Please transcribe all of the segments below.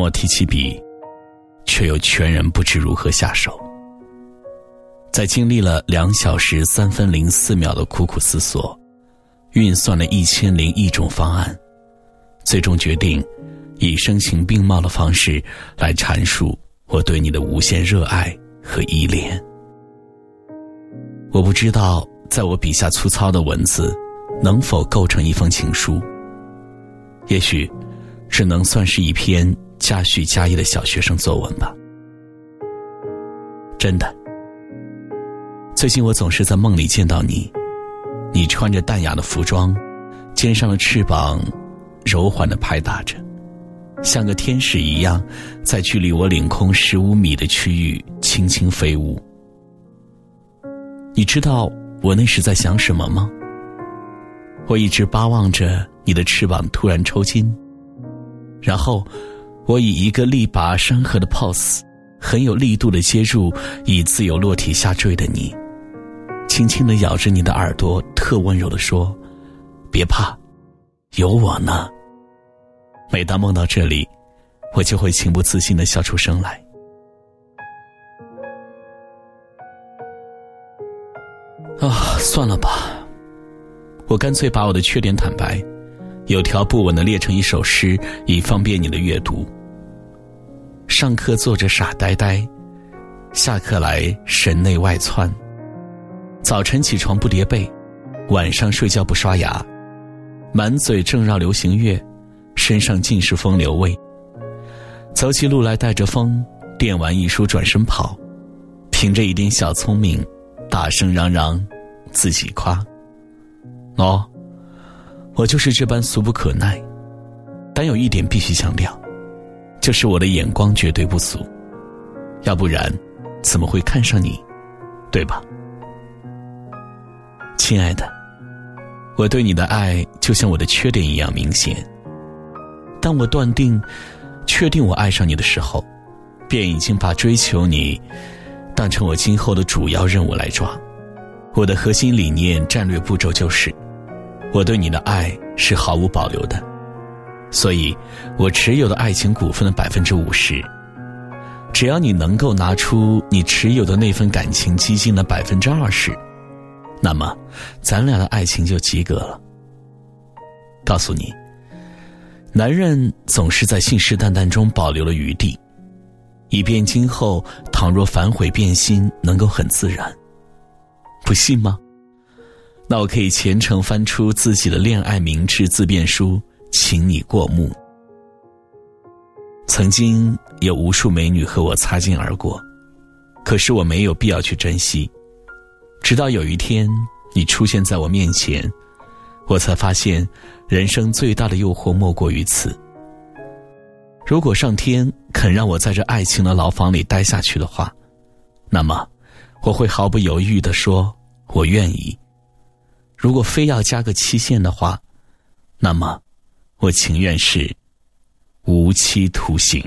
我提起笔，却又全然不知如何下手。在经历了两小时三分零四秒的苦苦思索。运算了一千零一种方案，最终决定以声情并茂的方式来阐述我对你的无限热爱和依恋。我不知道，在我笔下粗糙的文字能否构成一封情书。也许，只能算是一篇加叙加意的小学生作文吧。真的，最近我总是在梦里见到你。你穿着淡雅的服装，肩上的翅膀柔缓的拍打着，像个天使一样，在距离我领空十五米的区域轻轻飞舞。你知道我那时在想什么吗？我一直巴望着你的翅膀突然抽筋，然后我以一个力拔山河的 pose，很有力度的接住已自由落体下坠的你。轻轻的咬着你的耳朵，特温柔的说：“别怕，有我呢。”每当梦到这里，我就会情不自禁的笑出声来。啊，算了吧，我干脆把我的缺点坦白，有条不紊的列成一首诗，以方便你的阅读。上课坐着傻呆呆，下课来神内外窜。早晨起床不叠被，晚上睡觉不刷牙，满嘴正绕流行乐，身上尽是风流味。走起路来带着风，垫完一书转身跑，凭着一点小聪明，大声嚷嚷，自己夸。哦，我就是这般俗不可耐，但有一点必须强调，就是我的眼光绝对不俗，要不然怎么会看上你，对吧？亲爱的，我对你的爱就像我的缺点一样明显。当我断定、确定我爱上你的时候，便已经把追求你当成我今后的主要任务来抓。我的核心理念、战略步骤就是：我对你的爱是毫无保留的，所以我持有的爱情股份的百分之五十，只要你能够拿出你持有的那份感情基金的百分之二十。那么，咱俩的爱情就及格了。告诉你，男人总是在信誓旦旦中保留了余地，以便今后倘若反悔变心，能够很自然。不信吗？那我可以虔诚翻出自己的恋爱明智自辩书，请你过目。曾经有无数美女和我擦肩而过，可是我没有必要去珍惜。直到有一天，你出现在我面前，我才发现，人生最大的诱惑莫过于此。如果上天肯让我在这爱情的牢房里待下去的话，那么，我会毫不犹豫的说，我愿意。如果非要加个期限的话，那么，我情愿是无期徒刑。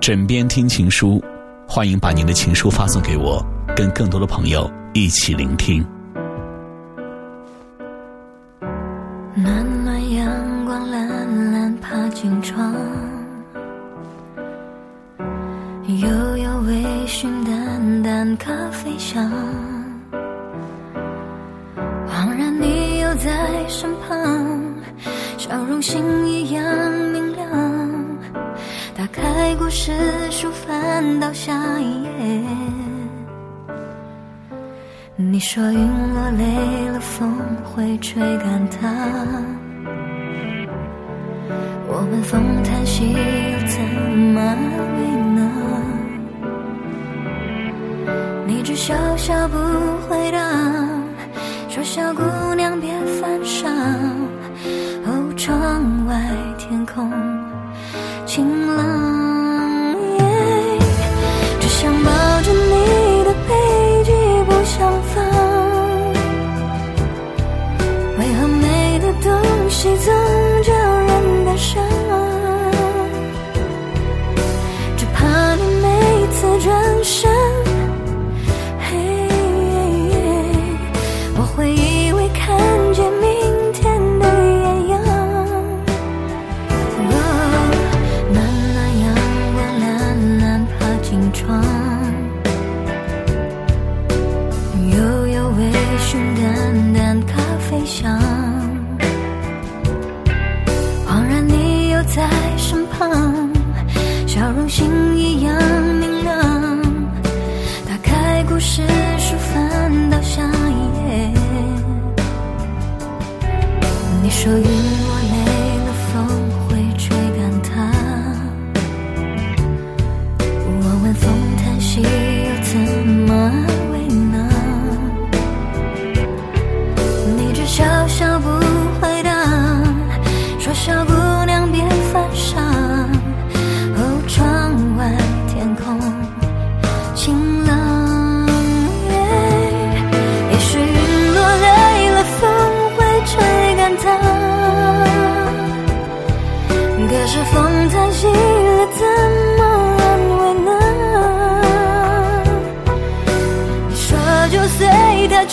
枕边听情书。欢迎把您的情书发送给我，跟更多的朋友一起聆听。暖暖阳光，懒懒爬进窗，悠悠微醺，淡淡咖啡香。星一样明亮。打开故事书，翻到下一页，你说云落泪了，风会吹干它。我们风叹息，又怎么为呢？你只笑笑不回答，说小姑娘别犯傻。晴朗。窗悠悠微醺，淡淡咖啡香，恍然你又在身旁，笑容星一样明亮，打开故事。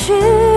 去。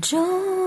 就